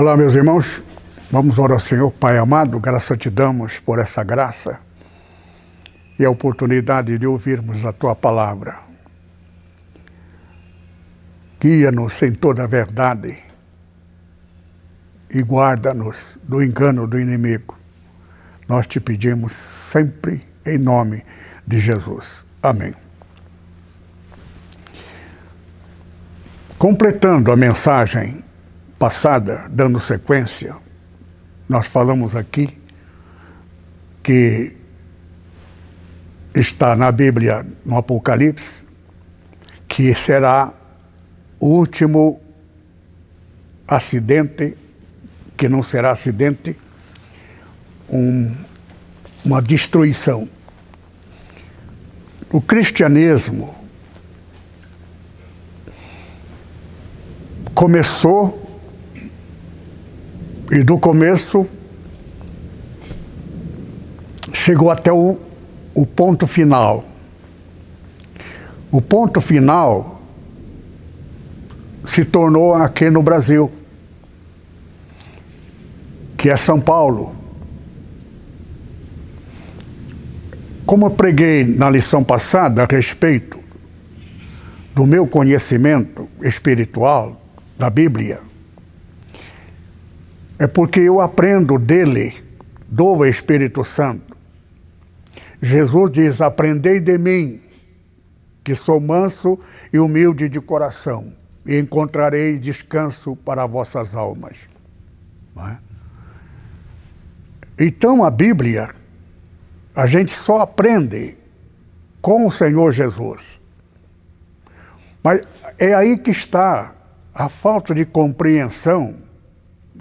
Olá, meus irmãos. Vamos orar ao Senhor, Pai amado, graça te damos por essa graça e a oportunidade de ouvirmos a tua palavra. Guia-nos em toda a verdade e guarda-nos do engano do inimigo. Nós te pedimos sempre em nome de Jesus. Amém. Completando a mensagem passada, dando sequência, nós falamos aqui que está na Bíblia, no Apocalipse, que será o último acidente, que não será acidente, um, uma destruição. O cristianismo começou e do começo chegou até o, o ponto final. O ponto final se tornou aqui no Brasil, que é São Paulo. Como eu preguei na lição passada a respeito do meu conhecimento espiritual da Bíblia, é porque eu aprendo dele, do Espírito Santo. Jesus diz: Aprendei de mim, que sou manso e humilde de coração, e encontrarei descanso para vossas almas. É? Então a Bíblia, a gente só aprende com o Senhor Jesus. Mas é aí que está a falta de compreensão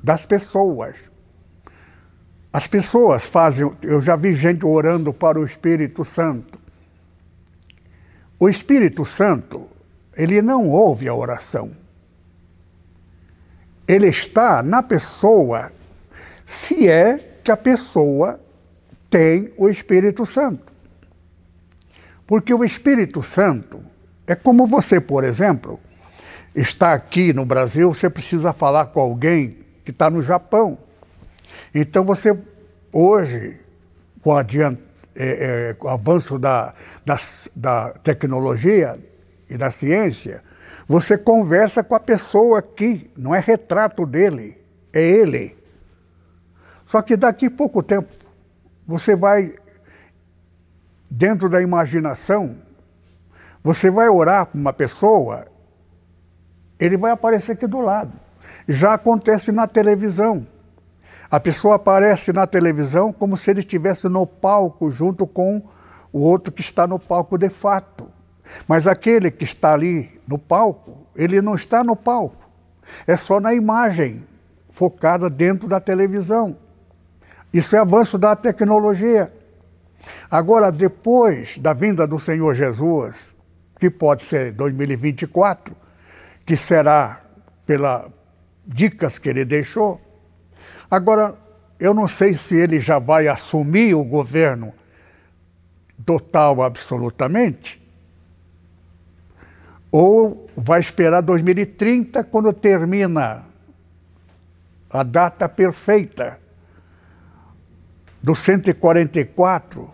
das pessoas. As pessoas fazem, eu já vi gente orando para o Espírito Santo. O Espírito Santo, ele não ouve a oração. Ele está na pessoa, se é que a pessoa tem o Espírito Santo. Porque o Espírito Santo é como você, por exemplo, está aqui no Brasil, você precisa falar com alguém que está no Japão. Então você, hoje, com, é, é, com o avanço da, da, da tecnologia e da ciência, você conversa com a pessoa aqui, não é retrato dele, é ele. Só que daqui a pouco tempo, você vai, dentro da imaginação, você vai orar para uma pessoa, ele vai aparecer aqui do lado. Já acontece na televisão. A pessoa aparece na televisão como se ele estivesse no palco junto com o outro que está no palco de fato. Mas aquele que está ali no palco, ele não está no palco. É só na imagem focada dentro da televisão. Isso é avanço da tecnologia. Agora, depois da vinda do Senhor Jesus, que pode ser 2024, que será pela, dicas que ele deixou. Agora, eu não sei se ele já vai assumir o governo total, absolutamente, ou vai esperar 2030, quando termina a data perfeita do 144,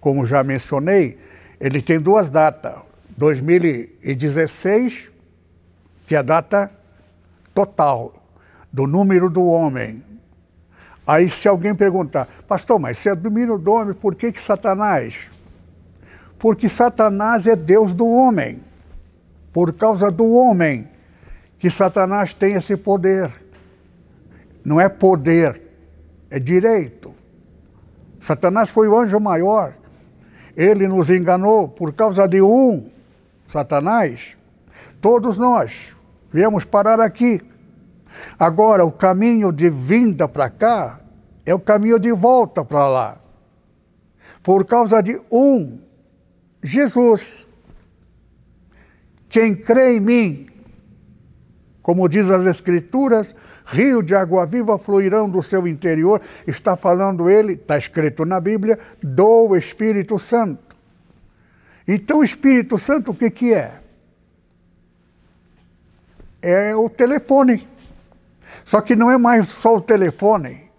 como já mencionei, ele tem duas datas. 2016, que é a data total do número do homem. Aí se alguém perguntar, pastor, mas se é domínio do homem, por que, que Satanás? Porque Satanás é Deus do homem. Por causa do homem que Satanás tem esse poder. Não é poder, é direito. Satanás foi o anjo maior. Ele nos enganou por causa de um, Satanás. Todos nós Viemos parar aqui. Agora, o caminho de vinda para cá é o caminho de volta para lá. Por causa de um, Jesus. Quem crê em mim, como diz as Escrituras, rio de água viva fluirão do seu interior. Está falando ele, está escrito na Bíblia, do Espírito Santo. Então, o Espírito Santo, o que, que é? É o telefone. Só que não é mais só o telefone.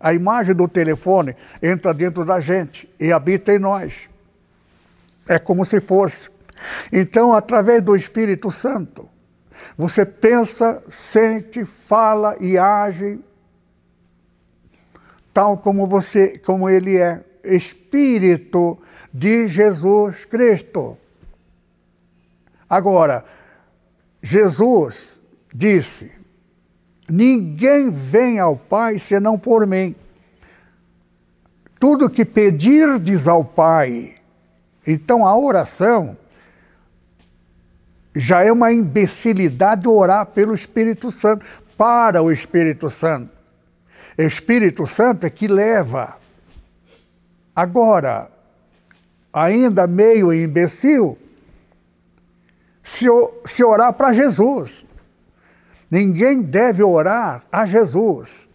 A imagem do telefone entra dentro da gente e habita em nós. É como se fosse. Então, através do Espírito Santo, você pensa, sente, fala e age tal como você, como ele é, espírito de Jesus Cristo. Agora, Jesus disse: Ninguém vem ao Pai senão por mim. Tudo que pedirdes ao Pai. Então a oração já é uma imbecilidade orar pelo Espírito Santo, para o Espírito Santo. Espírito Santo é que leva. Agora, ainda meio imbecil, se, se orar para Jesus. Ninguém deve orar a Jesus.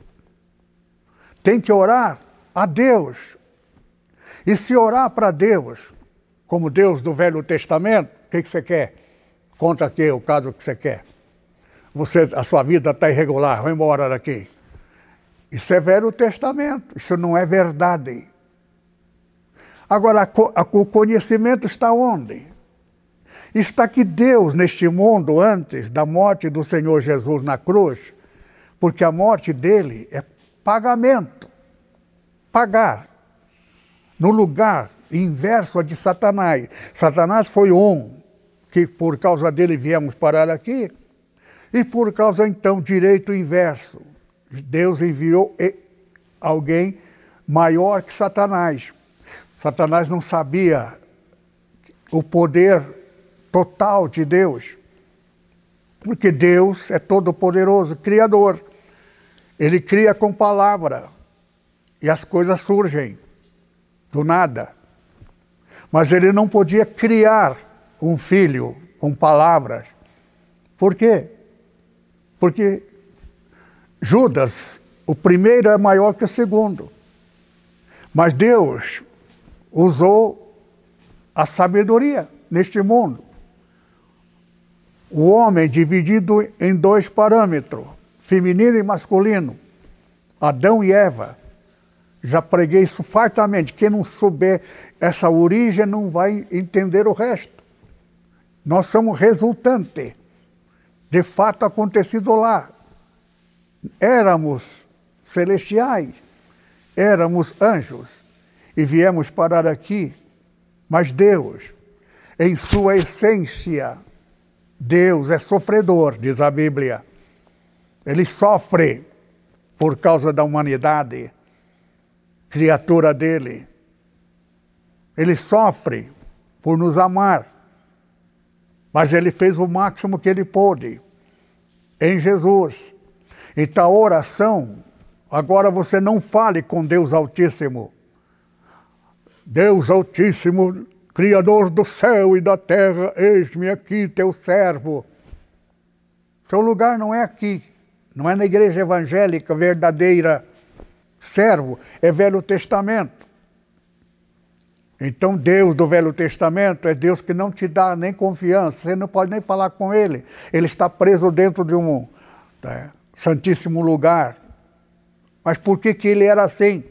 Tem que orar a Deus. E se orar para Deus, como Deus do Velho Testamento, o que, que você quer? Conta aqui o caso que você quer. Você, a sua vida está irregular, vai embora daqui. Isso é Velho Testamento, isso não é verdade. Agora, o conhecimento está onde? Está que Deus, neste mundo, antes da morte do Senhor Jesus na cruz, porque a morte dele é pagamento. Pagar. No lugar inverso a de Satanás. Satanás foi um que por causa dele viemos parar aqui, e por causa então direito inverso. Deus enviou alguém maior que Satanás. Satanás não sabia o poder total de Deus, porque Deus é todo-poderoso, criador. Ele cria com palavra e as coisas surgem do nada. Mas ele não podia criar um filho com palavras. Por quê? Porque Judas, o primeiro é maior que o segundo. Mas Deus usou a sabedoria neste mundo. O homem dividido em dois parâmetros, feminino e masculino, Adão e Eva. Já preguei isso fartamente. Quem não souber essa origem não vai entender o resto. Nós somos resultante de fato acontecido lá. Éramos celestiais, éramos anjos e viemos parar aqui, mas Deus, em sua essência, Deus é sofredor, diz a Bíblia. Ele sofre por causa da humanidade, criatura dele. Ele sofre por nos amar mas ele fez o máximo que ele pôde em Jesus. Então a oração, agora você não fale com Deus Altíssimo. Deus Altíssimo, Criador do céu e da terra, eis-me aqui, teu servo. Seu lugar não é aqui, não é na igreja evangélica verdadeira. Servo é Velho Testamento. Então, Deus do Velho Testamento é Deus que não te dá nem confiança, você não pode nem falar com Ele. Ele está preso dentro de um né, santíssimo lugar. Mas por que, que ele era assim?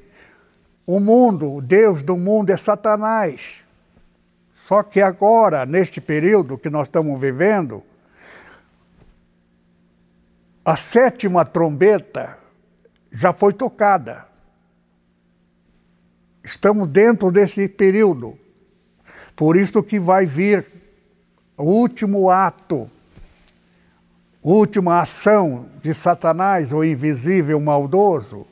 O mundo, o Deus do mundo é Satanás. Só que agora, neste período que nós estamos vivendo, a sétima trombeta já foi tocada. Estamos dentro desse período. Por isso que vai vir o último ato, última ação de Satanás, o invisível maldoso,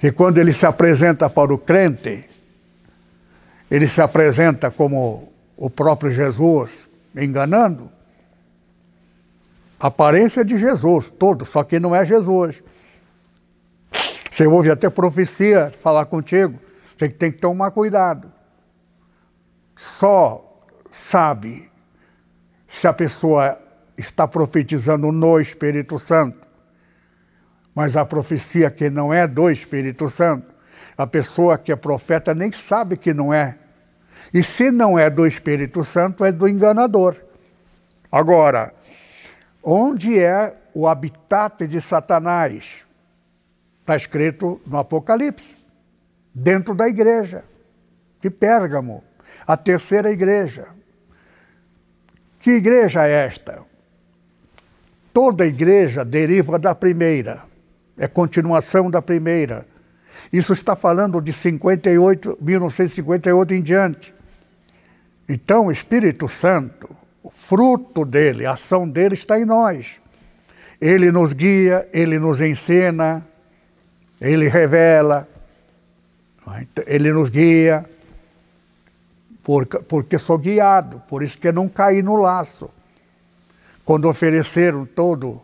que quando ele se apresenta para o crente, ele se apresenta como o próprio Jesus, enganando. Aparência de Jesus, todo, só que não é Jesus. Você ouve até profecia falar contigo, você tem que tomar cuidado. Só sabe se a pessoa está profetizando no Espírito Santo. Mas a profecia que não é do Espírito Santo, a pessoa que é profeta nem sabe que não é. E se não é do Espírito Santo, é do enganador. Agora, onde é o habitat de Satanás? Está escrito no Apocalipse, dentro da igreja de Pérgamo, a terceira igreja. Que igreja é esta? Toda igreja deriva da primeira, é continuação da primeira. Isso está falando de 58, 1958 em diante. Então, o Espírito Santo, o fruto dele, a ação dele está em nós. Ele nos guia, ele nos ensina, ele revela, ele nos guia, porque, porque sou guiado, por isso que não caí no laço. Quando ofereceram todo,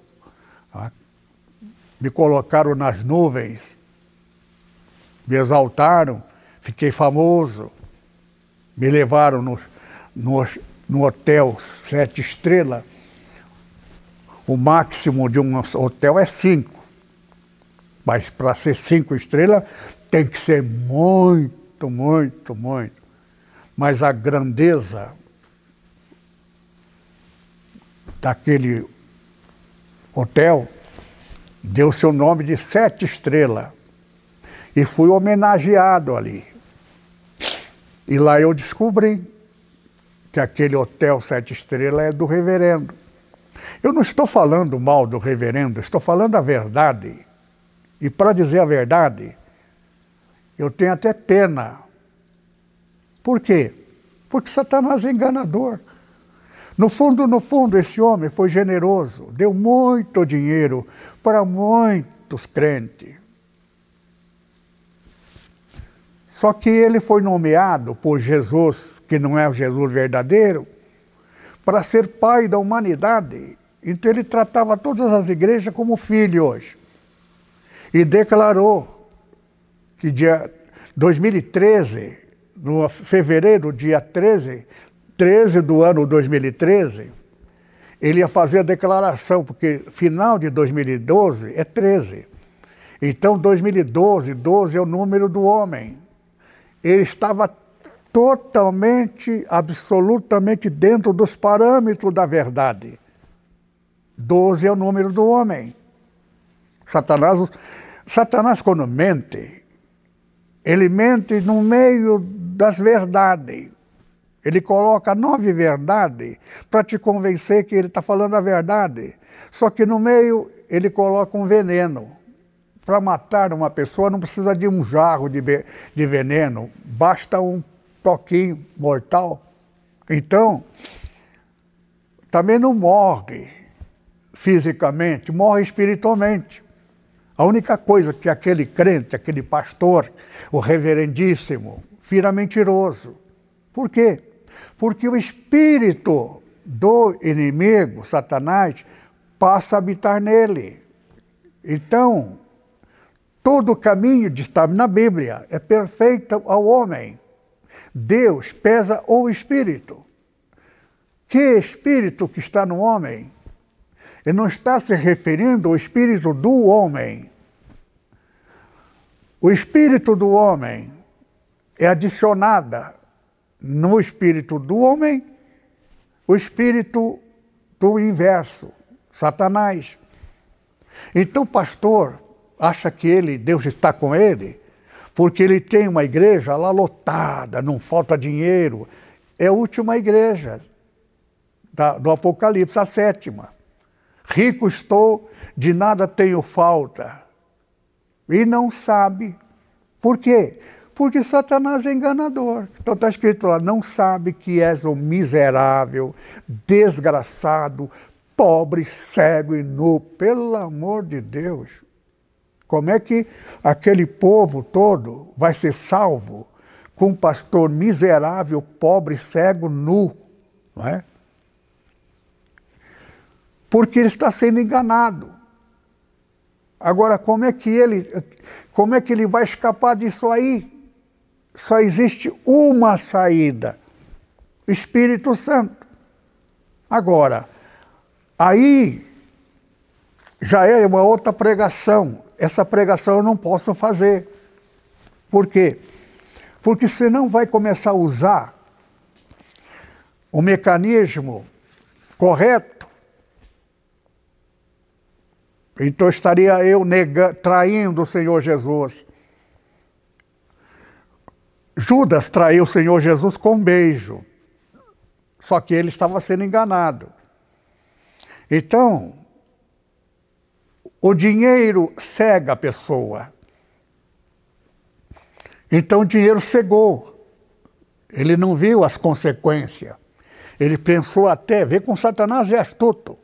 me colocaram nas nuvens, me exaltaram, fiquei famoso, me levaram no, no, no hotel sete estrelas. O máximo de um hotel é cinco. Mas para ser cinco estrelas tem que ser muito, muito, muito. Mas a grandeza daquele hotel deu seu nome de sete estrelas. E fui homenageado ali. E lá eu descobri que aquele hotel sete estrelas é do reverendo. Eu não estou falando mal do reverendo, estou falando a verdade. E para dizer a verdade, eu tenho até pena. Por quê? Porque Satanás é enganador. No fundo, no fundo, esse homem foi generoso, deu muito dinheiro para muitos crentes. Só que ele foi nomeado por Jesus, que não é o Jesus verdadeiro, para ser pai da humanidade. Então ele tratava todas as igrejas como filho hoje e declarou que dia 2013, no fevereiro, dia 13, 13 do ano 2013, ele ia fazer a declaração, porque final de 2012 é 13. Então 2012, 12 é o número do homem. Ele estava totalmente, absolutamente dentro dos parâmetros da verdade. 12 é o número do homem. Satanás Satanás, quando mente, ele mente no meio das verdades. Ele coloca nove verdades para te convencer que ele está falando a verdade. Só que no meio ele coloca um veneno. Para matar uma pessoa não precisa de um jarro de, de veneno, basta um toquinho mortal. Então, também não morre fisicamente, morre espiritualmente. A única coisa que aquele crente, aquele pastor, o reverendíssimo, vira mentiroso. Por quê? Porque o espírito do inimigo, Satanás, passa a habitar nele. Então, todo o caminho de estar na Bíblia é perfeito ao homem. Deus pesa o espírito. Que espírito que está no homem? Ele não está se referindo ao espírito do homem. O espírito do homem é adicionada no espírito do homem o espírito do inverso, Satanás. Então pastor acha que ele, Deus está com ele, porque ele tem uma igreja lá lotada, não falta dinheiro. É a última igreja da, do Apocalipse, a sétima. Rico estou, de nada tenho falta. E não sabe. Por quê? Porque Satanás é enganador. Então está escrito lá: não sabe que és um miserável, desgraçado, pobre, cego e nu. Pelo amor de Deus. Como é que aquele povo todo vai ser salvo com um pastor miserável, pobre, cego, nu? Não é? porque ele está sendo enganado. Agora, como é que ele, como é que ele vai escapar disso aí? Só existe uma saída: Espírito Santo. Agora, aí já é uma outra pregação. Essa pregação eu não posso fazer. Por quê? Porque senão vai começar a usar o mecanismo correto. Então estaria eu nega, traindo o Senhor Jesus. Judas traiu o Senhor Jesus com um beijo. Só que ele estava sendo enganado. Então, o dinheiro cega a pessoa. Então o dinheiro cegou. Ele não viu as consequências. Ele pensou até, vê com Satanás é astuto.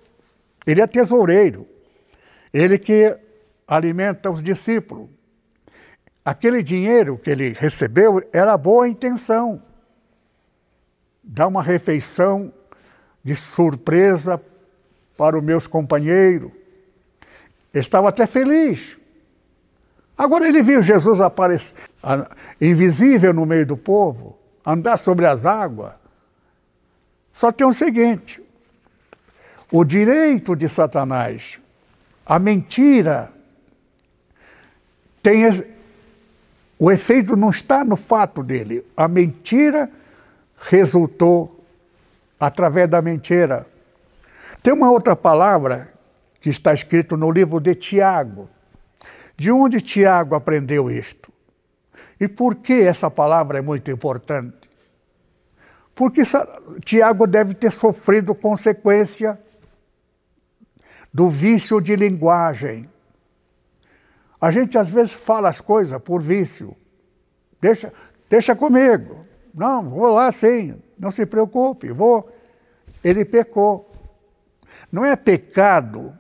Ele é tesoureiro. Ele que alimenta os discípulos. Aquele dinheiro que ele recebeu era boa intenção. Dar uma refeição de surpresa para os meus companheiros Estava até feliz. Agora ele viu Jesus aparecer, invisível no meio do povo, andar sobre as águas. Só tem o seguinte: o direito de Satanás, a mentira, tem o efeito não está no fato dele. A mentira resultou através da mentira. Tem uma outra palavra que está escrito no livro de Tiago. De onde Tiago aprendeu isto? E por que essa palavra é muito importante? Porque Tiago deve ter sofrido consequência do vício de linguagem. A gente às vezes fala as coisas por vício. Deixa, deixa comigo. Não, vou lá sim, não se preocupe, vou. Ele pecou. Não é pecado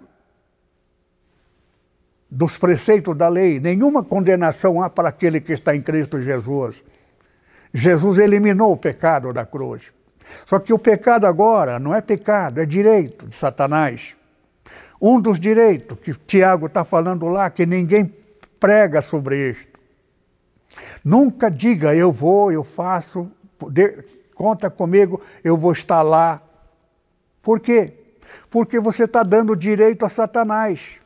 dos preceitos da lei, nenhuma condenação há para aquele que está em Cristo Jesus. Jesus eliminou o pecado da cruz. Só que o pecado agora não é pecado, é direito de Satanás. Um dos direitos que Tiago está falando lá, que ninguém prega sobre isto. Nunca diga eu vou, eu faço, conta comigo, eu vou estar lá. Por quê? Porque você está dando direito a Satanás.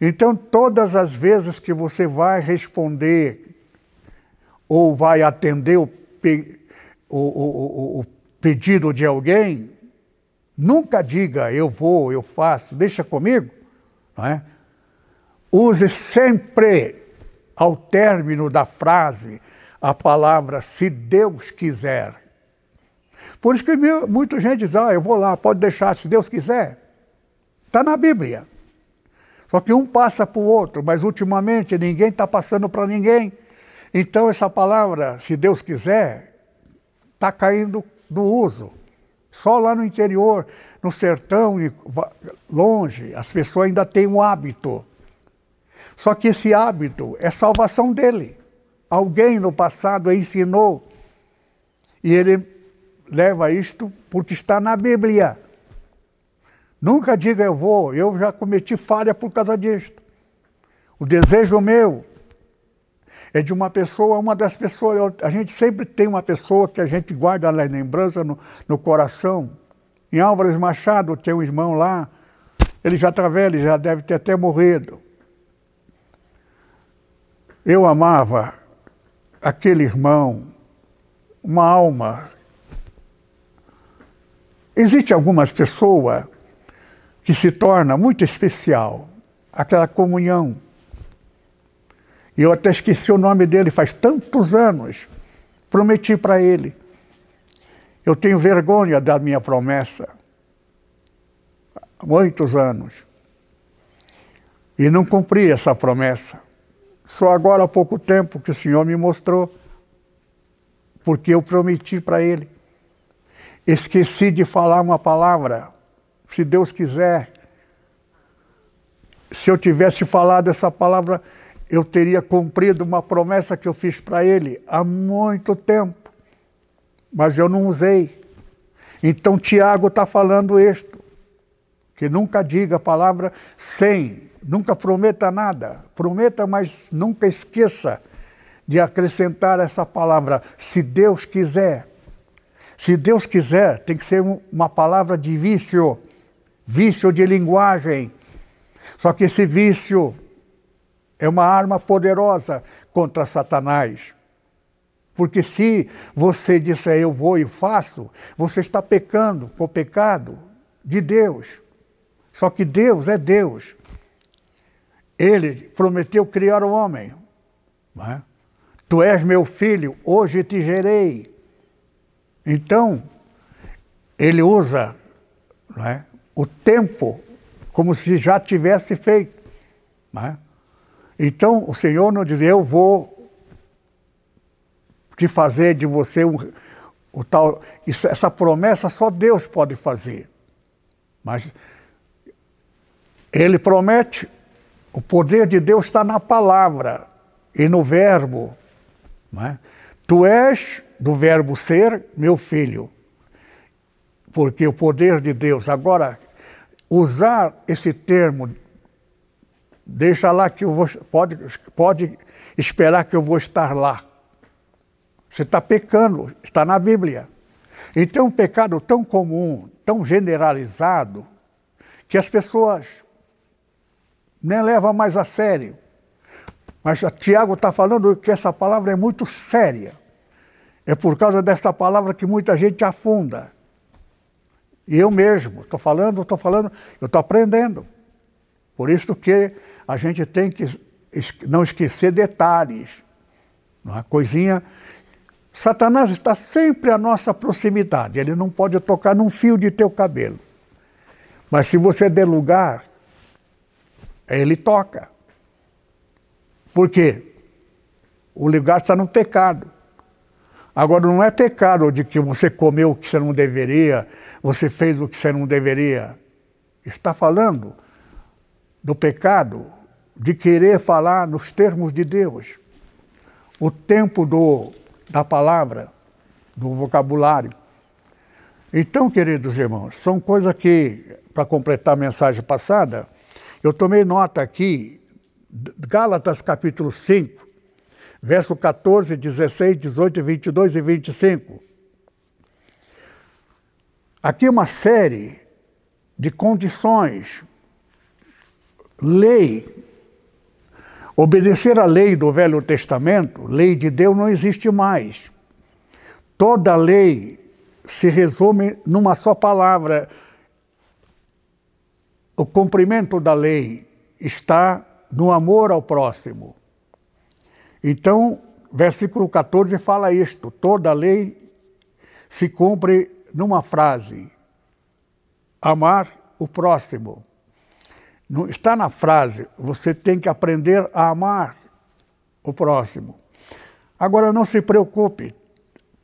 Então, todas as vezes que você vai responder ou vai atender o, pe o, o, o pedido de alguém, nunca diga eu vou, eu faço, deixa comigo. Não é? Use sempre, ao término da frase, a palavra se Deus quiser. Por isso que muita gente diz, ah, eu vou lá, pode deixar, se Deus quiser. Está na Bíblia. Só que um passa para o outro, mas ultimamente ninguém está passando para ninguém. Então essa palavra, se Deus quiser, está caindo do uso. Só lá no interior, no sertão e longe, as pessoas ainda têm um hábito. Só que esse hábito é salvação dele. Alguém no passado ensinou e ele leva isto porque está na Bíblia. Nunca diga eu vou, eu já cometi falha por causa disto. O desejo meu é de uma pessoa, uma das pessoas, a gente sempre tem uma pessoa que a gente guarda na lembrança no, no coração. Em Álvares Machado tem um irmão lá, ele já está velho, já deve ter até morrido. Eu amava aquele irmão, uma alma. Existe algumas pessoas que se torna muito especial, aquela comunhão. E eu até esqueci o nome dele faz tantos anos. Prometi para ele. Eu tenho vergonha da minha promessa. Há muitos anos. E não cumpri essa promessa. Só agora há pouco tempo que o Senhor me mostrou. Porque eu prometi para ele. Esqueci de falar uma palavra se Deus quiser, se eu tivesse falado essa palavra, eu teria cumprido uma promessa que eu fiz para ele há muito tempo, mas eu não usei. Então Tiago está falando isto. que nunca diga a palavra sem, nunca prometa nada. Prometa, mas nunca esqueça de acrescentar essa palavra, se Deus quiser. Se Deus quiser, tem que ser uma palavra de vício, vício de linguagem. Só que esse vício é uma arma poderosa contra Satanás. Porque se você disser eu vou e faço, você está pecando com o pecado de Deus. Só que Deus é Deus. Ele prometeu criar o homem. É? Tu és meu filho, hoje te gerei. Então, ele usa é? O tempo como se já tivesse feito. É? Então, o Senhor não diz, eu vou te fazer de você um, o tal. Isso, essa promessa só Deus pode fazer. Mas ele promete, o poder de Deus está na palavra e no verbo. É? Tu és do verbo ser meu filho. Porque o poder de Deus, agora, usar esse termo, deixa lá que eu vou, pode, pode esperar que eu vou estar lá. Você está pecando, está na Bíblia. Então, um pecado tão comum, tão generalizado, que as pessoas nem levam mais a sério. Mas Tiago está falando que essa palavra é muito séria. É por causa dessa palavra que muita gente afunda. E eu mesmo, estou falando, estou falando, eu estou aprendendo. Por isso que a gente tem que não esquecer detalhes. Uma é? coisinha. Satanás está sempre à nossa proximidade. Ele não pode tocar num fio de teu cabelo. Mas se você der lugar, ele toca. Por quê? O lugar está no pecado. Agora, não é pecado de que você comeu o que você não deveria, você fez o que você não deveria. Está falando do pecado de querer falar nos termos de Deus. O tempo do, da palavra, do vocabulário. Então, queridos irmãos, são coisas que, para completar a mensagem passada, eu tomei nota aqui, Gálatas capítulo 5, verso 14, 16, 18, 22 e 25. Aqui uma série de condições. Lei. Obedecer à lei do Velho Testamento, lei de Deus, não existe mais. Toda lei se resume numa só palavra, o cumprimento da lei está no amor ao próximo. Então, versículo 14 fala isto: toda lei se cumpre numa frase: amar o próximo. Não está na frase, você tem que aprender a amar o próximo. Agora não se preocupe,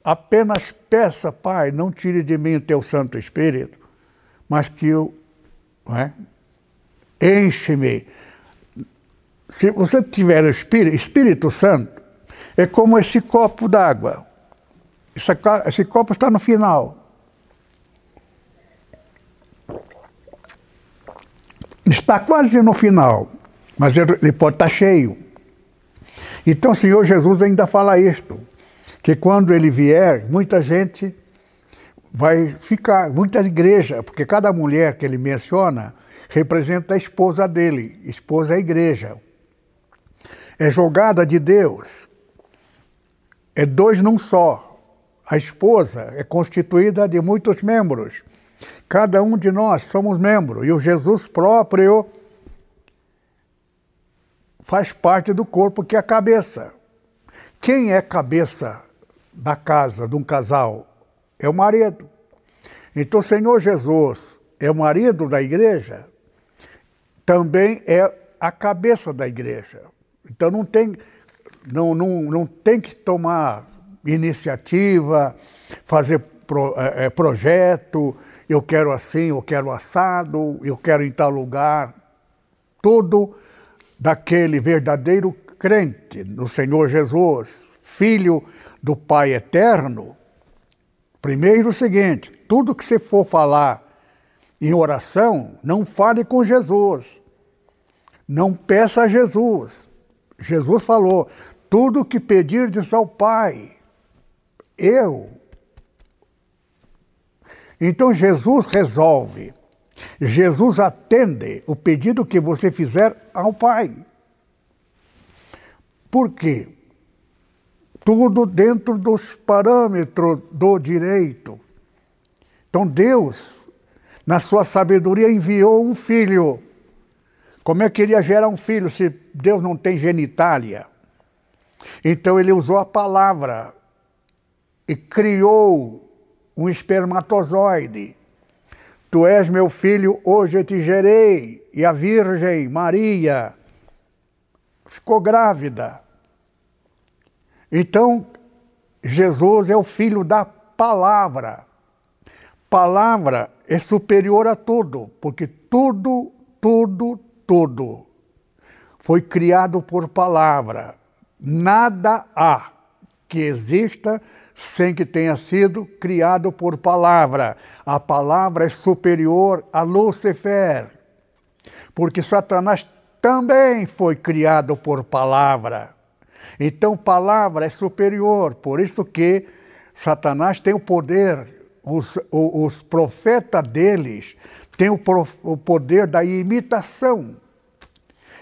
apenas peça, Pai, não tire de mim o teu Santo Espírito, mas que eu é? Enche-me. Se você tiver Espírito, Espírito Santo, é como esse copo d'água. Esse, esse copo está no final. Está quase no final, mas ele pode estar cheio. Então o Senhor Jesus ainda fala isto, que quando ele vier, muita gente vai ficar, muita igreja, porque cada mulher que ele menciona representa a esposa dele, esposa é a igreja. É jogada de Deus. É dois num só. A esposa é constituída de muitos membros. Cada um de nós somos membros. E o Jesus próprio faz parte do corpo que é a cabeça. Quem é cabeça da casa, de um casal? É o marido. Então, o Senhor Jesus é o marido da igreja, também é a cabeça da igreja. Então não tem, não, não, não tem que tomar iniciativa, fazer pro, é, é, projeto, eu quero assim, eu quero assado, eu quero em tal lugar. Tudo daquele verdadeiro crente no Senhor Jesus, filho do Pai eterno. Primeiro o seguinte, tudo que você for falar em oração, não fale com Jesus. Não peça a Jesus. Jesus falou: tudo que pedirdes ao Pai, eu. Então Jesus resolve. Jesus atende o pedido que você fizer ao Pai. Por quê? Tudo dentro dos parâmetros do direito. Então Deus, na sua sabedoria, enviou um filho. Como é que ele ia gerar um filho se Deus não tem genitália? Então ele usou a palavra e criou um espermatozoide. Tu és meu filho, hoje eu te gerei. E a Virgem Maria ficou grávida. Então, Jesus é o filho da palavra. Palavra é superior a tudo, porque tudo, tudo, tudo foi criado por palavra. Nada há que exista sem que tenha sido criado por palavra. A palavra é superior a Lúcifer, porque Satanás também foi criado por palavra. Então, palavra é superior, por isso que Satanás tem o poder os, os profetas deles têm o, o poder da imitação.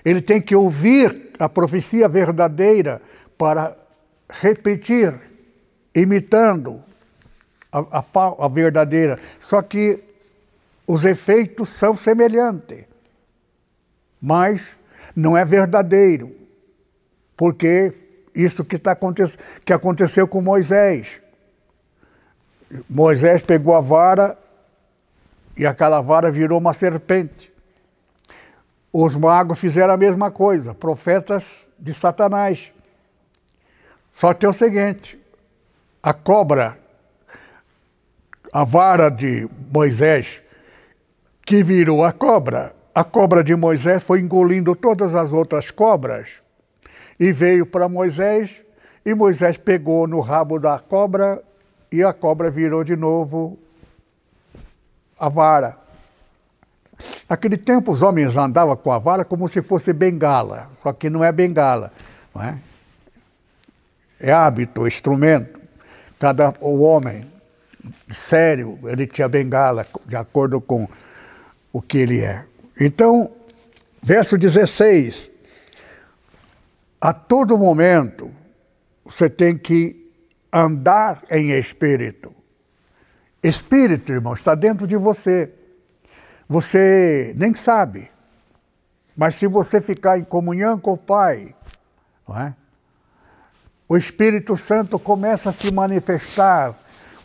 Ele tem que ouvir a profecia verdadeira para repetir, imitando a, a, a, verdadeira. Só que os efeitos são semelhantes, mas não é verdadeiro, porque isso que, tá, que aconteceu com Moisés. Moisés pegou a vara e aquela vara virou uma serpente. Os magos fizeram a mesma coisa, profetas de Satanás. Só que é o seguinte: a cobra, a vara de Moisés, que virou a cobra, a cobra de Moisés foi engolindo todas as outras cobras e veio para Moisés, e Moisés pegou no rabo da cobra e a cobra virou de novo a vara. Naquele tempo os homens andavam com a vara como se fosse bengala, só que não é bengala, não é? É hábito, instrumento. Cada o homem sério, ele tinha bengala de acordo com o que ele é. Então, verso 16. A todo momento você tem que andar em espírito. Espírito, irmão, está dentro de você. Você nem sabe. Mas se você ficar em comunhão com o Pai, é? o Espírito Santo começa a se manifestar.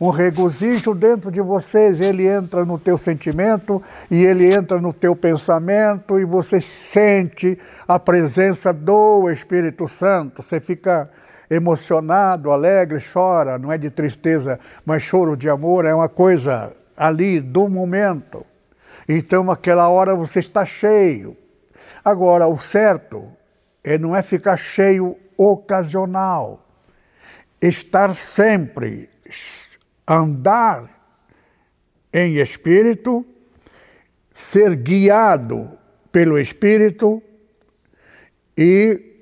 Um regozijo dentro de vocês, ele entra no teu sentimento e ele entra no teu pensamento e você sente a presença do Espírito Santo. Você fica emocionado, alegre, chora, não é de tristeza, mas choro de amor, é uma coisa ali do momento. Então, aquela hora você está cheio. Agora, o certo é não é ficar cheio ocasional. Estar sempre, andar em espírito, ser guiado pelo espírito e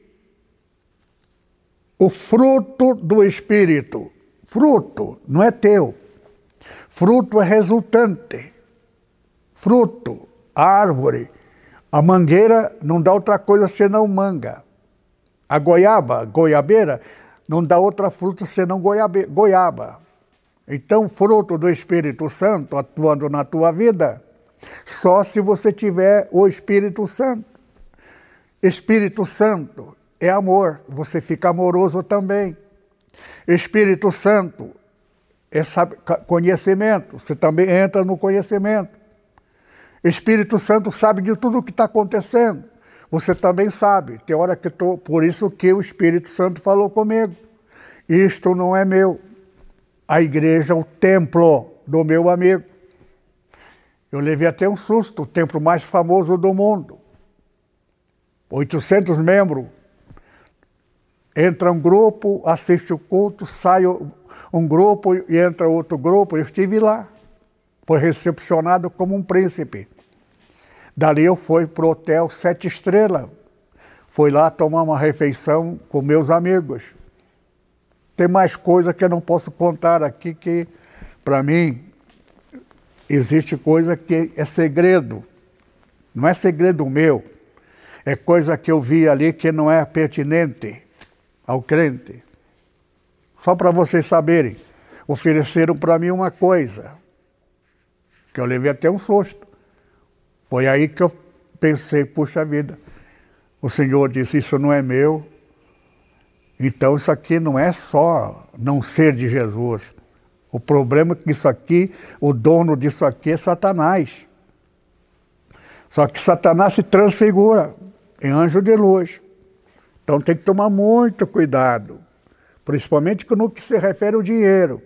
o fruto do Espírito. Fruto não é teu. Fruto é resultante. Fruto, árvore. A mangueira não dá outra coisa senão manga. A goiaba, goiabeira, não dá outra fruta senão goiaba. Então, fruto do Espírito Santo atuando na tua vida, só se você tiver o Espírito Santo. Espírito Santo é amor, você fica amoroso também. Espírito Santo é conhecimento, você também entra no conhecimento. Espírito Santo sabe de tudo o que está acontecendo, você também sabe. Tem hora que estou, por isso que o Espírito Santo falou comigo. Isto não é meu. A igreja é o templo do meu amigo. Eu levei até um susto, o templo mais famoso do mundo. 800 membros, Entra um grupo, assiste o culto, sai um grupo e entra outro grupo. Eu estive lá. Foi recepcionado como um príncipe. Dali eu fui para o hotel Sete Estrelas. Fui lá tomar uma refeição com meus amigos. Tem mais coisa que eu não posso contar aqui que, para mim, existe coisa que é segredo. Não é segredo meu. É coisa que eu vi ali que não é pertinente ao crente. Só para vocês saberem, ofereceram para mim uma coisa, que eu levei até um susto. Foi aí que eu pensei, puxa vida, o Senhor disse, isso não é meu. Então isso aqui não é só não ser de Jesus. O problema é que isso aqui, o dono disso aqui é Satanás. Só que Satanás se transfigura em anjo de luz. Então tem que tomar muito cuidado principalmente no que se refere ao dinheiro.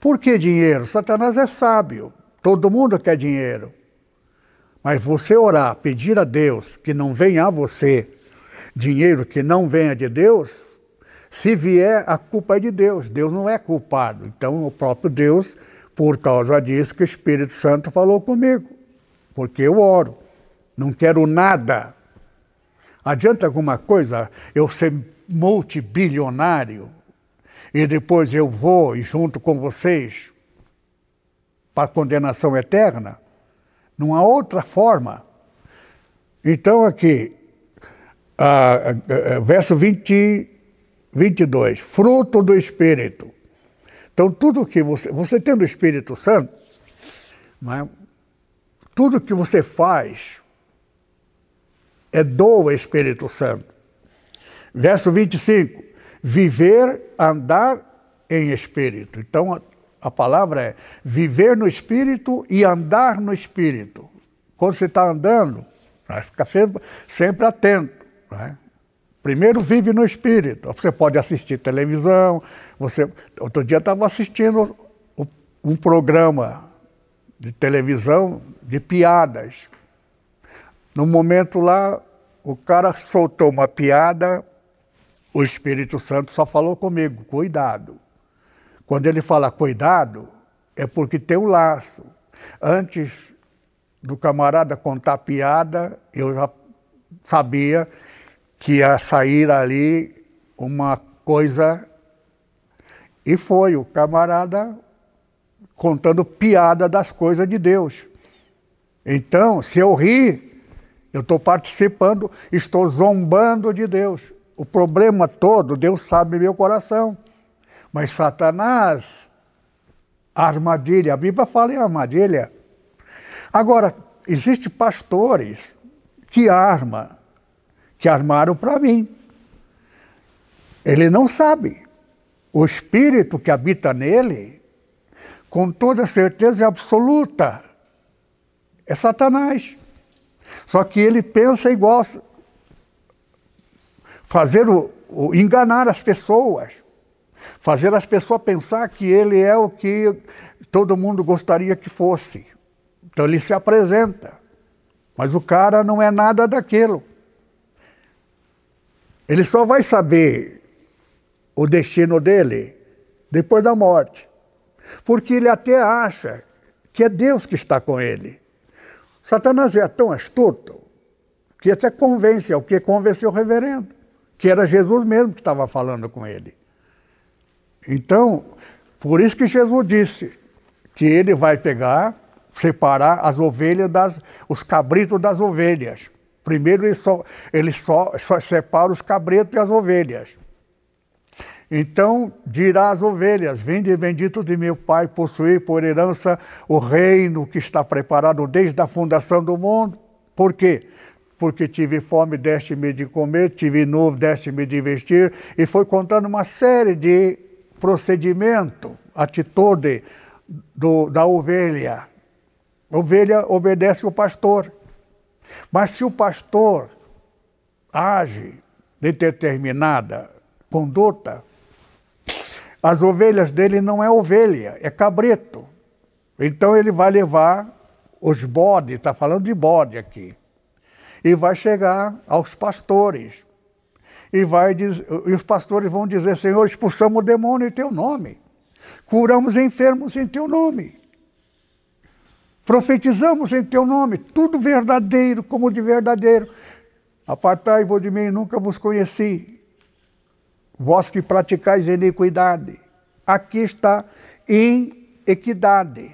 Por que dinheiro? Satanás é sábio, todo mundo quer dinheiro. Mas você orar, pedir a Deus que não venha a você dinheiro que não venha de Deus, se vier, a culpa é de Deus. Deus não é culpado. Então, o próprio Deus, por causa disso, que o Espírito Santo falou comigo. Porque eu oro. Não quero nada. Adianta alguma coisa eu ser multibilionário e depois eu vou e junto com vocês para condenação eterna, não há outra forma. Então aqui, verso 20, 22, fruto do Espírito. Então tudo que você, você tendo o Espírito Santo, é? tudo que você faz é do Espírito Santo. Verso 25: viver, andar em espírito. Então a, palavra é viver no espírito e andar no espírito. Quando você está andando, fica sempre, sempre atento. Né? Primeiro vive no espírito. Você pode assistir televisão. Você, outro dia estava assistindo um programa de televisão de piadas. No momento lá, o cara soltou uma piada o Espírito Santo só falou comigo, cuidado. Quando ele fala cuidado, é porque tem um laço. Antes do camarada contar piada, eu já sabia que ia sair ali uma coisa. E foi o camarada contando piada das coisas de Deus. Então, se eu rir, eu estou participando, estou zombando de Deus. O problema todo, Deus sabe meu coração. Mas Satanás, armadilha, a Bíblia fala em armadilha. Agora, existem pastores que armam, que armaram para mim. Ele não sabe. O espírito que habita nele, com toda certeza absoluta, é Satanás. Só que ele pensa igual fazer o, o, enganar as pessoas, fazer as pessoas pensar que ele é o que todo mundo gostaria que fosse. Então ele se apresenta, mas o cara não é nada daquilo. Ele só vai saber o destino dele depois da morte, porque ele até acha que é Deus que está com ele. Satanás é tão astuto que até convence, é o que convenceu o reverendo que era Jesus mesmo que estava falando com ele. Então, por isso que Jesus disse que ele vai pegar, separar as ovelhas das, os cabritos das ovelhas. Primeiro ele só, ele só, só separa os cabritos e as ovelhas. Então dirá às ovelhas: Vinde bendito de meu Pai, possuir por herança o reino que está preparado desde a fundação do mundo. Por quê? porque tive fome, deste-me de comer, tive nu, deste-me de vestir, e foi contando uma série de procedimentos, atitude do, da ovelha. A ovelha obedece o pastor. Mas se o pastor age de determinada conduta, as ovelhas dele não é ovelha, é cabrito. Então ele vai levar os bodes, está falando de bode aqui e vai chegar aos pastores. E, vai e os pastores vão dizer: Senhor, expulsamos o demônio em teu nome, curamos enfermos em teu nome. Profetizamos em teu nome, tudo verdadeiro como de verdadeiro. Apartai-vos de mim, nunca vos conheci. Vós que praticais iniquidade. Aqui está inequidade.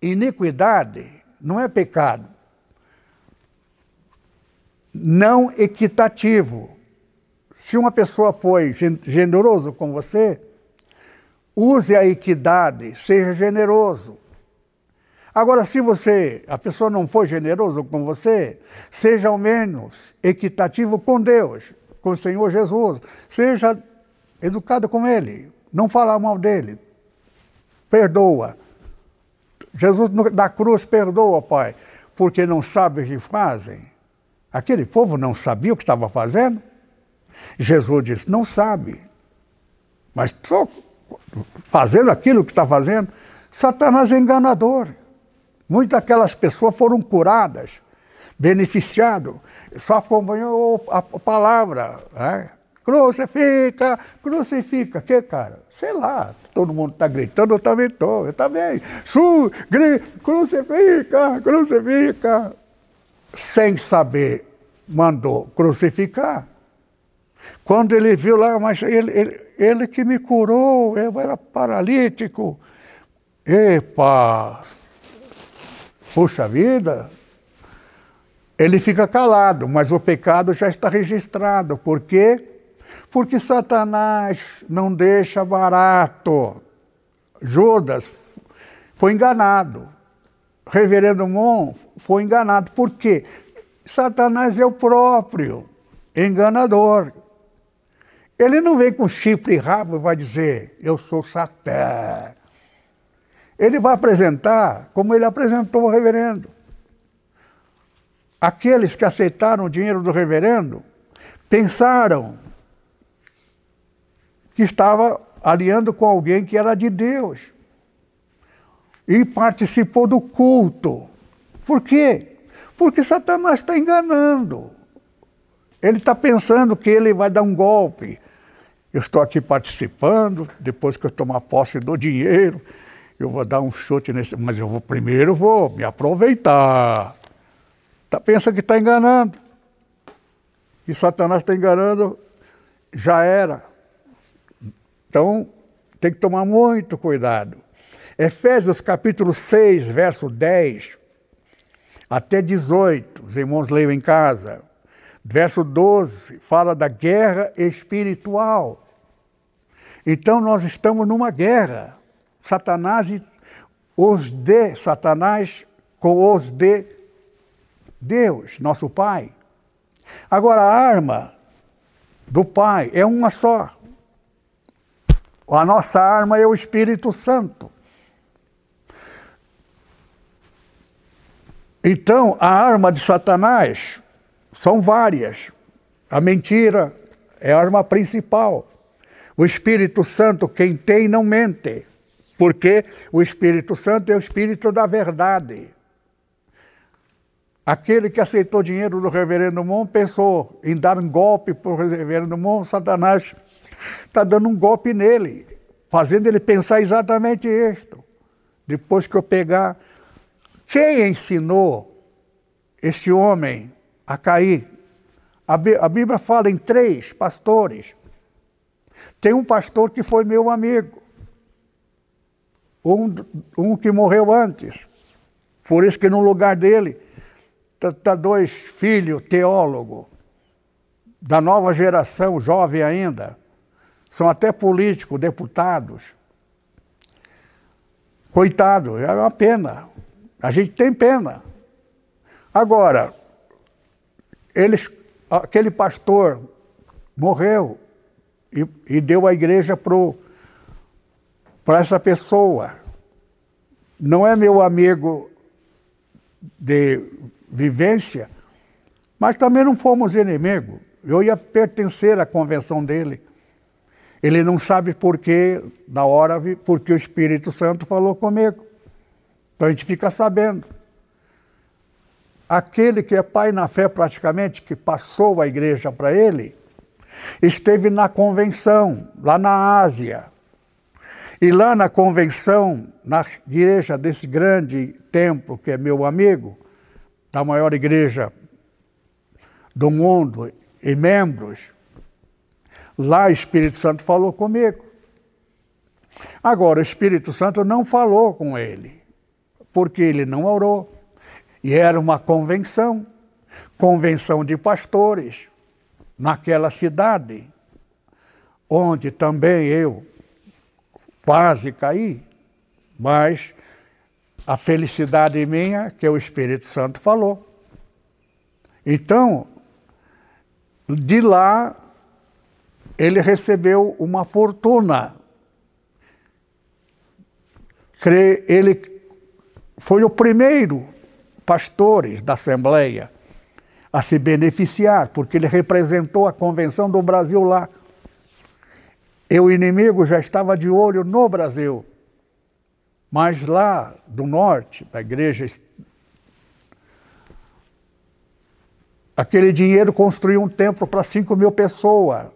Iniquidade não é pecado. Não equitativo. Se uma pessoa foi generoso com você, use a equidade, seja generoso. Agora, se você, a pessoa não for generoso com você, seja ao menos equitativo com Deus, com o Senhor Jesus. Seja educado com Ele, não fala mal dele. Perdoa. Jesus da cruz perdoa, Pai, porque não sabe o que fazem. Aquele povo não sabia o que estava fazendo. Jesus disse: não sabe, mas só fazendo aquilo que está fazendo. Satanás é enganador. Muitas daquelas pessoas foram curadas, beneficiadas, só acompanhou a palavra. Né? Crucifica, crucifica. Que, cara? Sei lá, todo mundo está gritando, eu também estou, eu também. Su, gri, crucifica, crucifica. Sem saber, mandou crucificar. Quando ele viu lá, mas ele, ele, ele que me curou, eu era paralítico. Epa! Puxa vida! Ele fica calado, mas o pecado já está registrado. Por quê? Porque Satanás não deixa barato. Judas foi enganado. Reverendo Mon foi enganado. Por quê? Satanás é o próprio enganador. Ele não vem com chifre e rabo e vai dizer, eu sou Satã. Ele vai apresentar como ele apresentou o reverendo. Aqueles que aceitaram o dinheiro do reverendo pensaram que estava aliando com alguém que era de Deus. E participou do culto. Por quê? Porque Satanás está enganando. Ele está pensando que ele vai dar um golpe. Eu estou aqui participando, depois que eu tomar posse do dinheiro, eu vou dar um chute nesse, mas eu vou primeiro vou me aproveitar. Tá, pensa que está enganando. E Satanás está enganando, já era. Então, tem que tomar muito cuidado. Efésios capítulo 6, verso 10 até 18, os irmãos leiam em casa. Verso 12 fala da guerra espiritual. Então nós estamos numa guerra. Satanás e os de Satanás com os de Deus, nosso Pai. Agora a arma do Pai é uma só. A nossa arma é o Espírito Santo. Então, a arma de Satanás são várias. A mentira é a arma principal. O Espírito Santo, quem tem, não mente, porque o Espírito Santo é o Espírito da verdade. Aquele que aceitou dinheiro do reverendo Mon pensou em dar um golpe para o reverendo Mon, Satanás está dando um golpe nele, fazendo ele pensar exatamente isto. Depois que eu pegar. Quem ensinou esse homem a cair? A Bíblia fala em três pastores. Tem um pastor que foi meu amigo, um, um que morreu antes. Por isso que no lugar dele está tá dois filhos teólogos da nova geração, jovem ainda, são até políticos, deputados. Coitado, é uma pena. A gente tem pena. Agora, eles, aquele pastor morreu, e, e deu a igreja para essa pessoa. Não é meu amigo de vivência, mas também não fomos inimigos. Eu ia pertencer à convenção dele. Ele não sabe por que, na hora, porque o Espírito Santo falou comigo. Então a gente fica sabendo. Aquele que é pai na fé praticamente, que passou a igreja para ele, esteve na convenção, lá na Ásia. E lá na convenção, na igreja desse grande templo, que é meu amigo, da maior igreja do mundo, e membros, lá o Espírito Santo falou comigo. Agora, o Espírito Santo não falou com ele, porque ele não orou. E era uma convenção convenção de pastores naquela cidade, onde também eu quase caí, mas a felicidade minha que o Espírito Santo falou. Então, de lá, ele recebeu uma fortuna. Ele foi o primeiro pastores da Assembleia a se beneficiar, porque ele representou a Convenção do Brasil lá. E o inimigo já estava de olho no Brasil. Mas lá do norte, da igreja, aquele dinheiro construiu um templo para 5 mil pessoas,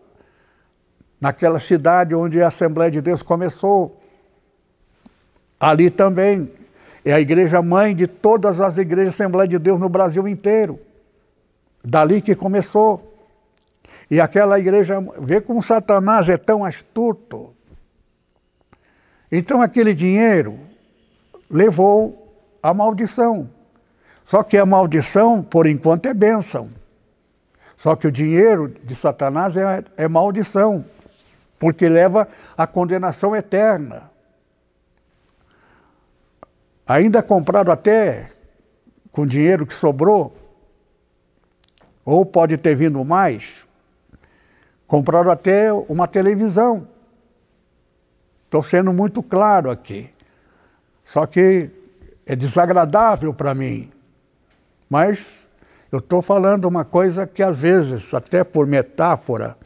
naquela cidade onde a Assembleia de Deus começou. Ali também é a igreja mãe de todas as igrejas Assembleia de Deus no Brasil inteiro. Dali que começou. E aquela igreja, vê como Satanás é tão astuto. Então aquele dinheiro levou a maldição. Só que a maldição, por enquanto, é bênção. Só que o dinheiro de Satanás é, é maldição, porque leva à condenação eterna. Ainda compraram até com dinheiro que sobrou, ou pode ter vindo mais, compraram até uma televisão. Estou sendo muito claro aqui. Só que é desagradável para mim. Mas eu estou falando uma coisa que às vezes, até por metáfora,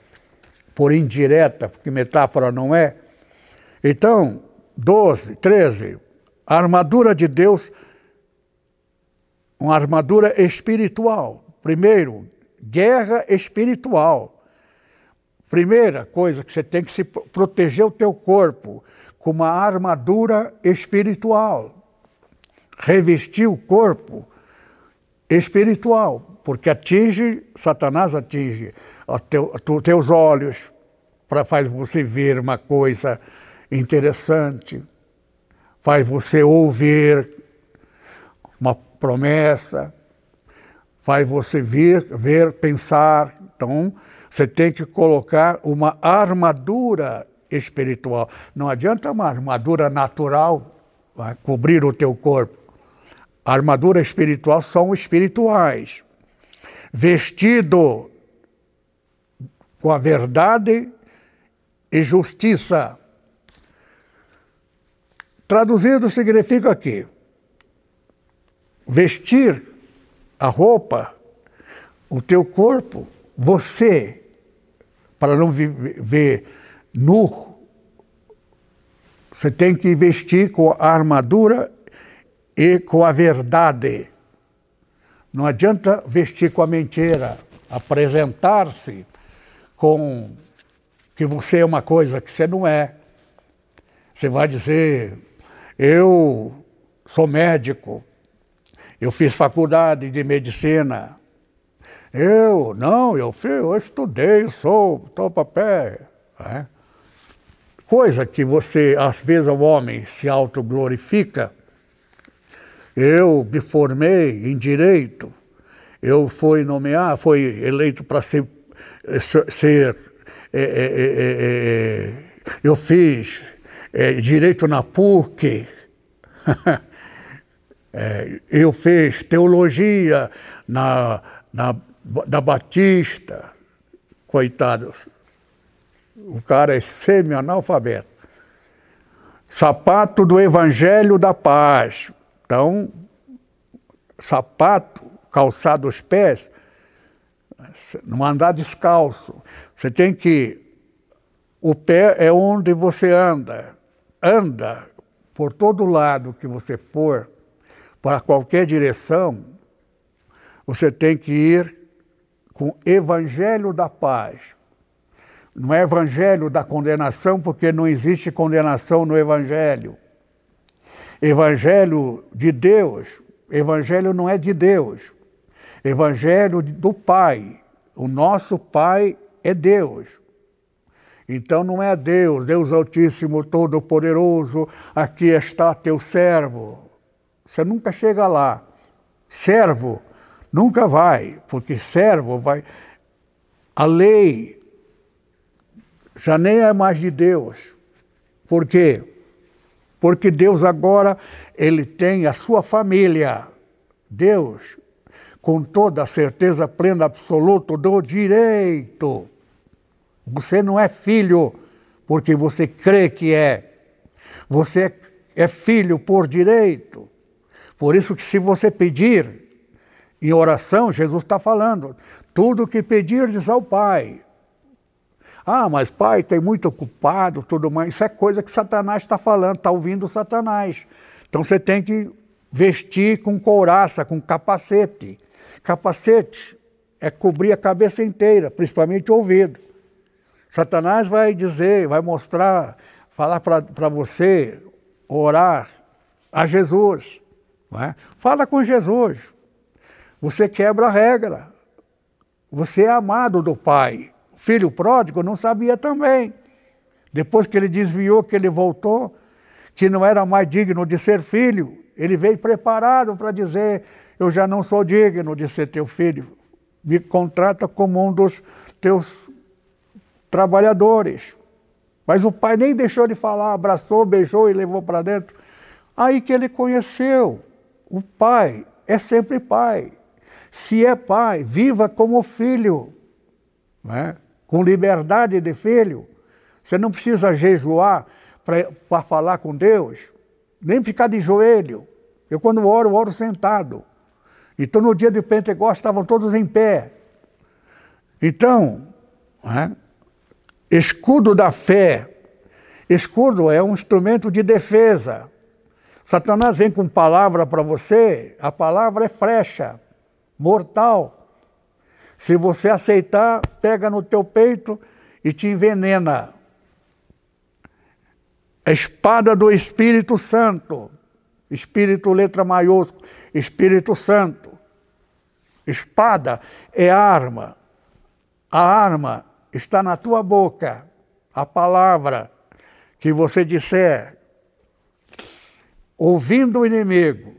por indireta, porque metáfora não é. Então, 12, 13, a armadura de Deus, uma armadura espiritual. Primeiro, guerra espiritual. Primeira coisa que você tem que se proteger o teu corpo com uma armadura espiritual. Revestir o corpo espiritual, porque atinge, Satanás atinge os teu, teus olhos para faz você ver uma coisa interessante, faz você ouvir uma promessa, faz você ver, ver, pensar. Então, você tem que colocar uma armadura espiritual. Não adianta uma armadura natural vai, cobrir o teu corpo. Armadura espiritual são espirituais. Vestido com a verdade e justiça. Traduzido significa aqui: vestir a roupa, o teu corpo, você, para não ver nu, você tem que vestir com a armadura e com a verdade. Não adianta vestir com a mentira, apresentar-se com que você é uma coisa que você não é. Você vai dizer, eu sou médico, eu fiz faculdade de medicina. Eu, não, eu, fiz, eu estudei, sou, para pé. É? Coisa que você, às vezes, o homem se autoglorifica. Eu me formei em direito, eu fui nomear, fui eleito para ser, ser é, é, é, eu fiz direito na PUC. É, eu fiz teologia na, na, da Batista, coitados. O cara é semi-analfabeto. Sapato do Evangelho da Paz. Então, sapato, calçado os pés, não andar descalço. Você tem que. O pé é onde você anda. Anda por todo lado que você for para qualquer direção, você tem que ir com Evangelho da Paz, Não é evangelho da condenação, porque não existe condenação no evangelho. Evangelho de Deus, evangelho não é de Deus. Evangelho do Pai. O nosso Pai é Deus. Então não é Deus, Deus Altíssimo, Todo-Poderoso, aqui está teu servo. Você nunca chega lá. Servo nunca vai, porque servo vai. A lei já nem é mais de Deus. Por quê? Porque Deus agora ele tem a sua família. Deus, com toda a certeza plena absoluta do direito. Você não é filho porque você crê que é. Você é filho por direito. Por isso que se você pedir em oração, Jesus está falando, tudo que pedirdes ao Pai, ah, mas pai, tem muito ocupado, tudo mais. Isso é coisa que Satanás está falando, está ouvindo Satanás. Então você tem que vestir com couraça, com capacete. Capacete é cobrir a cabeça inteira, principalmente o ouvido. Satanás vai dizer, vai mostrar, falar para você, orar a Jesus. É? Fala com Jesus. Você quebra a regra. Você é amado do Pai filho pródigo não sabia também. Depois que ele desviou, que ele voltou, que não era mais digno de ser filho, ele veio preparado para dizer: Eu já não sou digno de ser teu filho. Me contrata como um dos teus trabalhadores. Mas o pai nem deixou de falar, abraçou, beijou e levou para dentro. Aí que ele conheceu. O pai é sempre pai. Se é pai, viva como filho. Não é? com liberdade de filho. Você não precisa jejuar para falar com Deus, nem ficar de joelho. Eu, quando oro, oro sentado. Então, no dia de Pentecostes, estavam todos em pé. Então, é? escudo da fé. Escudo é um instrumento de defesa. Satanás vem com palavra para você, a palavra é frecha, mortal. Se você aceitar, pega no teu peito e te envenena. A espada do Espírito Santo. Espírito, letra maiúscula. Espírito Santo. Espada é arma. A arma está na tua boca. A palavra que você disser. Ouvindo o inimigo,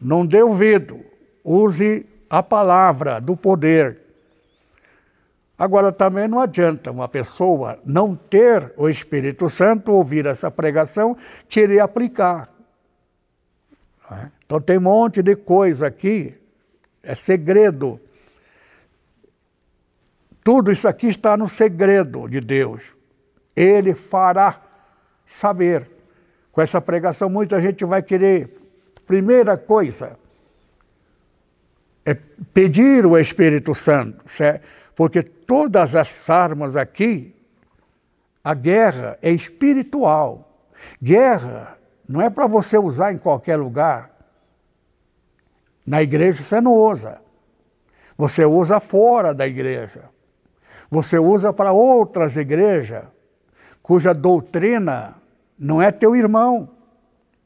não dê ouvido, use a palavra do poder. Agora, também não adianta uma pessoa não ter o Espírito Santo, ouvir essa pregação, querer aplicar. É? Então, tem um monte de coisa aqui, é segredo. Tudo isso aqui está no segredo de Deus. Ele fará saber. Com essa pregação, muita gente vai querer, primeira coisa, é pedir o Espírito Santo, certo? porque todas as armas aqui, a guerra é espiritual. Guerra não é para você usar em qualquer lugar. Na igreja você não usa. Você usa fora da igreja. Você usa para outras igrejas cuja doutrina não é teu irmão,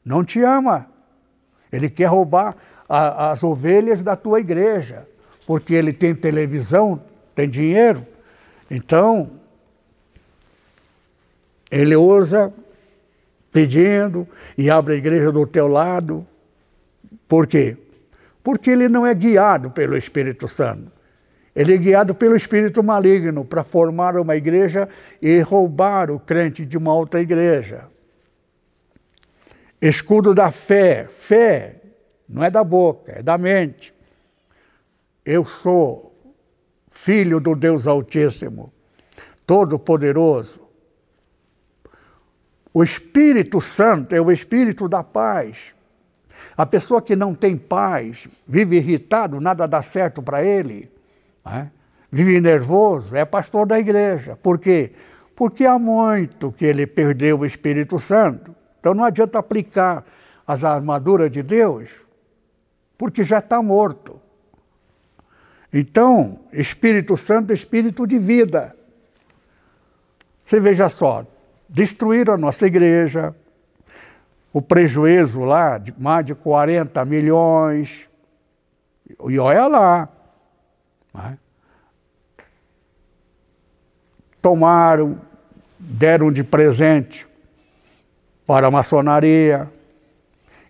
não te ama. Ele quer roubar a, as ovelhas da tua igreja, porque ele tem televisão, tem dinheiro. Então, ele usa pedindo e abre a igreja do teu lado. Por quê? Porque ele não é guiado pelo Espírito Santo. Ele é guiado pelo espírito maligno para formar uma igreja e roubar o crente de uma outra igreja. Escudo da fé. Fé não é da boca, é da mente. Eu sou filho do Deus Altíssimo, Todo-Poderoso. O Espírito Santo é o Espírito da paz. A pessoa que não tem paz, vive irritado, nada dá certo para ele, né? vive nervoso, é pastor da igreja. Por quê? Porque há muito que ele perdeu o Espírito Santo. Então não adianta aplicar as armaduras de Deus porque já está morto. Então, Espírito Santo é espírito de vida. Você veja só, destruíram a nossa igreja, o prejuízo lá de mais de 40 milhões, e olha lá. Né? Tomaram, deram de presente para a maçonaria.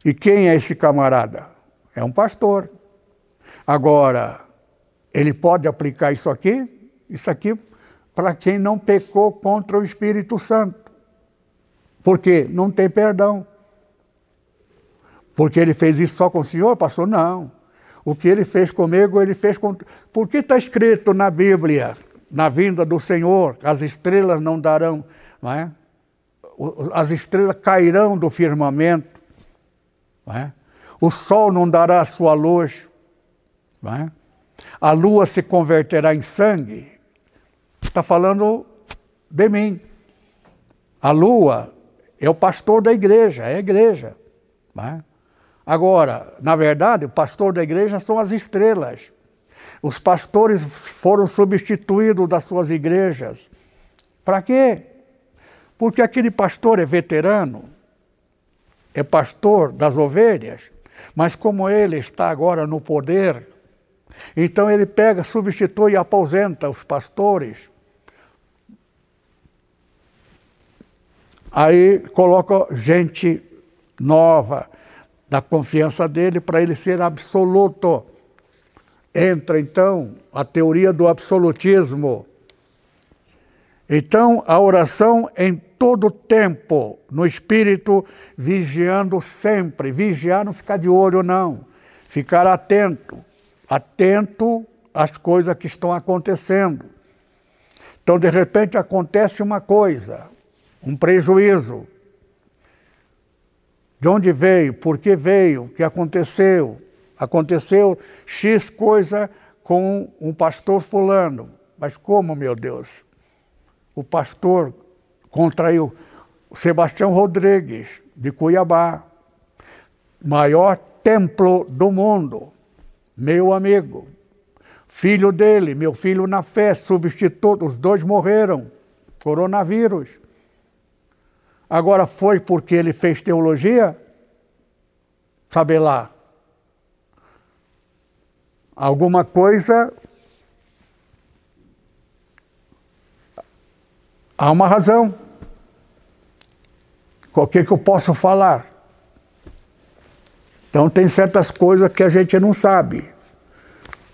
E quem é esse camarada? É um pastor. Agora, ele pode aplicar isso aqui? Isso aqui para quem não pecou contra o Espírito Santo. Porque não tem perdão. Porque ele fez isso só com o Senhor, pastor? Não. O que ele fez comigo, ele fez com. Porque está escrito na Bíblia, na vinda do Senhor, as estrelas não darão, não é? As estrelas cairão do firmamento, é? O sol não dará sua luz, é? A lua se converterá em sangue. Está falando de mim. A lua é o pastor da igreja, é a igreja. É? Agora, na verdade, o pastor da igreja são as estrelas. Os pastores foram substituídos das suas igrejas. Para quê? Porque aquele pastor é veterano, é pastor das ovelhas, mas como ele está agora no poder, então ele pega, substitui e aposenta os pastores. Aí coloca gente nova, da confiança dele para ele ser absoluto. Entra então a teoria do absolutismo. Então, a oração em todo tempo, no espírito, vigiando sempre. Vigiar não ficar de olho, não. Ficar atento. Atento às coisas que estão acontecendo. Então, de repente, acontece uma coisa, um prejuízo. De onde veio? Por que veio? O que aconteceu? Aconteceu X coisa com um pastor fulano. Mas como, meu Deus? O pastor contraiu Sebastião Rodrigues, de Cuiabá, maior templo do mundo, meu amigo. Filho dele, meu filho na fé, substituto, os dois morreram, coronavírus. Agora foi porque ele fez teologia? Sabe lá. Alguma coisa. Há uma razão. O que, que eu posso falar? Então, tem certas coisas que a gente não sabe.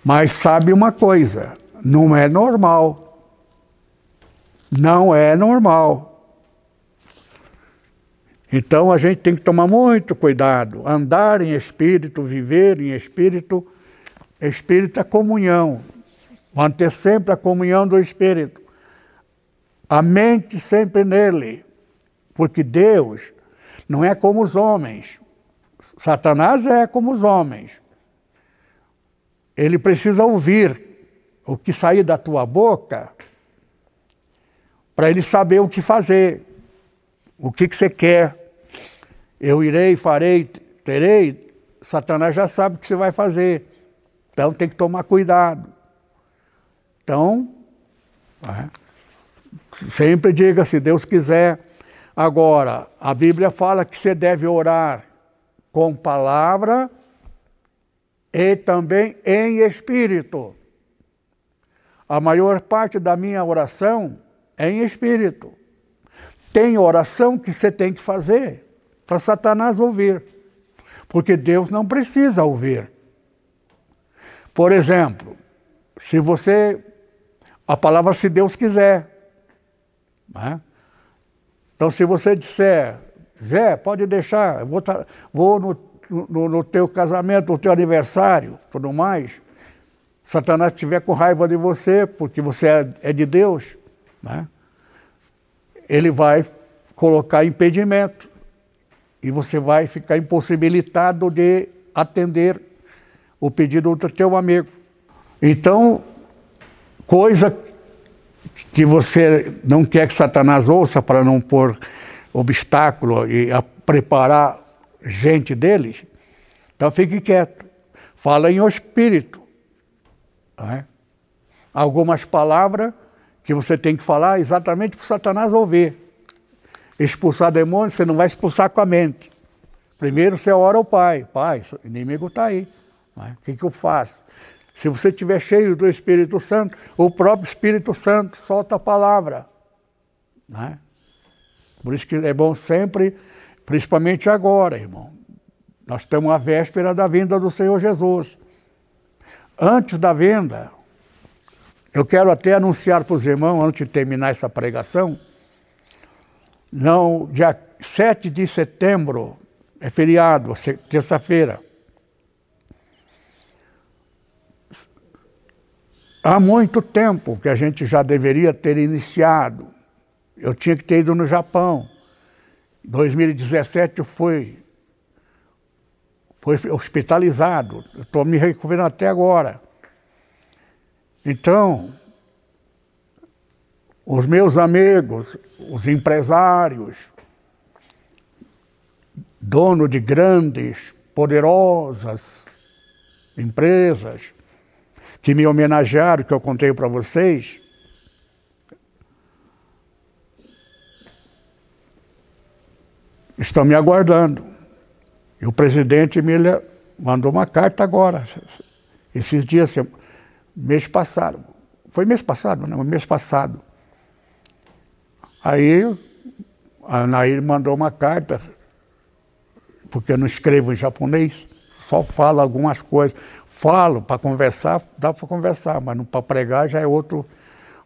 Mas sabe uma coisa: não é normal. Não é normal. Então a gente tem que tomar muito cuidado, andar em espírito, viver em espírito. Espírito é comunhão, manter sempre a comunhão do espírito. A mente sempre nele, porque Deus não é como os homens. Satanás é como os homens. Ele precisa ouvir o que sair da tua boca para ele saber o que fazer, o que, que você quer eu irei, farei, terei, Satanás já sabe o que você vai fazer. Então tem que tomar cuidado. Então, é, sempre diga se Deus quiser. Agora, a Bíblia fala que você deve orar com palavra e também em espírito. A maior parte da minha oração é em espírito. Tem oração que você tem que fazer para Satanás ouvir. Porque Deus não precisa ouvir. Por exemplo, se você. A palavra se Deus quiser. Né? Então, se você disser, Zé, pode deixar, vou, tá, vou no, no, no, teu casamento, no teu aniversário, tudo mais. Satanás estiver com raiva de você, porque você é, é de Deus, né? ele vai colocar impedimento e você vai ficar impossibilitado de atender o pedido do teu amigo. Então, coisa que você não quer que Satanás ouça para não pôr obstáculo e preparar gente deles, então fique quieto. Fala em espírito. É? Algumas palavras que você tem que falar exatamente para Satanás ouvir. Expulsar demônio, você não vai expulsar com a mente. Primeiro você ora ao Pai. Pai, o inimigo está aí. Né? O que, que eu faço? Se você estiver cheio do Espírito Santo, o próprio Espírito Santo solta a palavra. Né? Por isso que é bom sempre, principalmente agora, irmão. Nós estamos à véspera da vinda do Senhor Jesus. Antes da venda, eu quero até anunciar para os irmãos, antes de terminar essa pregação, não, dia 7 de setembro, é feriado, terça-feira. Há muito tempo que a gente já deveria ter iniciado. Eu tinha que ter ido no Japão. Em 2017 eu fui, fui hospitalizado. Estou me recuperando até agora. Então, os meus amigos, os empresários, dono de grandes, poderosas empresas, que me homenagearam, que eu contei para vocês, estão me aguardando. E o presidente me mandou uma carta agora, esses dias, mês passado. Foi mês passado, né? Mês passado. Aí a Nair mandou uma carta, porque eu não escrevo em japonês, só falo algumas coisas falo para conversar, dá para conversar, mas para pregar já é outro,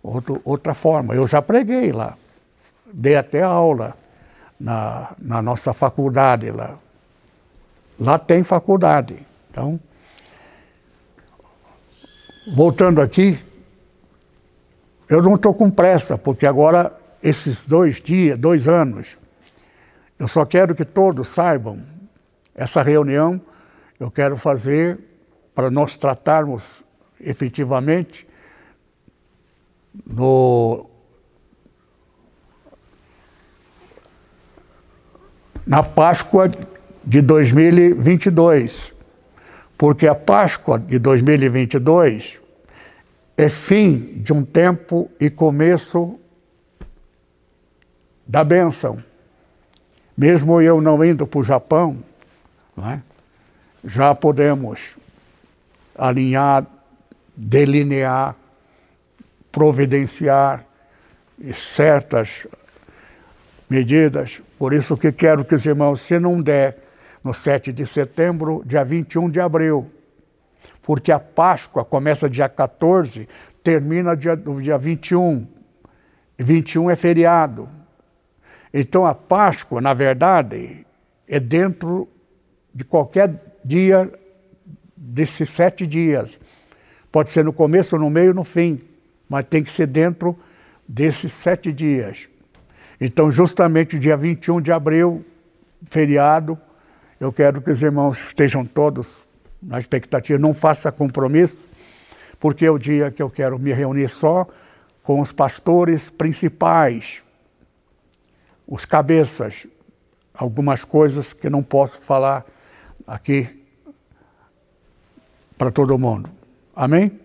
outro, outra forma. Eu já preguei lá, dei até aula na, na nossa faculdade lá. Lá tem faculdade. Então, voltando aqui, eu não estou com pressa, porque agora, esses dois dias, dois anos, eu só quero que todos saibam, essa reunião eu quero fazer para nós tratarmos efetivamente no, na Páscoa de 2022, porque a Páscoa de 2022 é fim de um tempo e começo da bênção. Mesmo eu não indo para o Japão, é? já podemos alinhar, delinear, providenciar certas medidas. Por isso que quero que os irmãos, se não der no 7 de setembro, dia 21 de abril, porque a Páscoa começa dia 14, termina dia, dia 21. E 21 é feriado. Então a Páscoa, na verdade, é dentro de qualquer dia desses sete dias. Pode ser no começo, no meio, no fim, mas tem que ser dentro desses sete dias. Então, justamente dia 21 de abril, feriado, eu quero que os irmãos estejam todos na expectativa, não faça compromisso, porque é o dia que eu quero me reunir só com os pastores principais, os cabeças, algumas coisas que não posso falar aqui para todo mundo. Amém?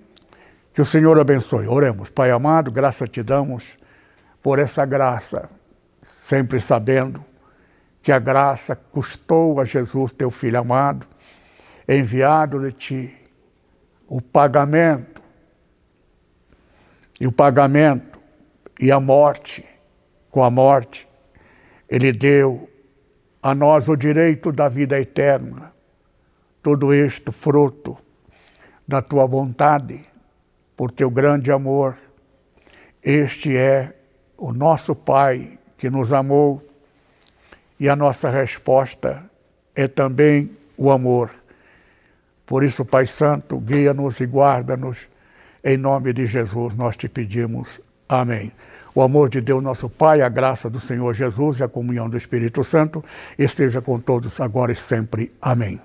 Que o Senhor abençoe. Oremos. Pai amado, graça te damos por essa graça, sempre sabendo que a graça custou a Jesus, teu filho amado, enviado de ti, o pagamento, e o pagamento e a morte, com a morte, ele deu a nós o direito da vida eterna. Tudo isto fruto da tua vontade, por teu grande amor. Este é o nosso Pai que nos amou e a nossa resposta é também o amor. Por isso, Pai Santo, guia-nos e guarda-nos. Em nome de Jesus nós te pedimos. Amém. O amor de Deus, nosso Pai, a graça do Senhor Jesus e a comunhão do Espírito Santo esteja com todos agora e sempre. Amém.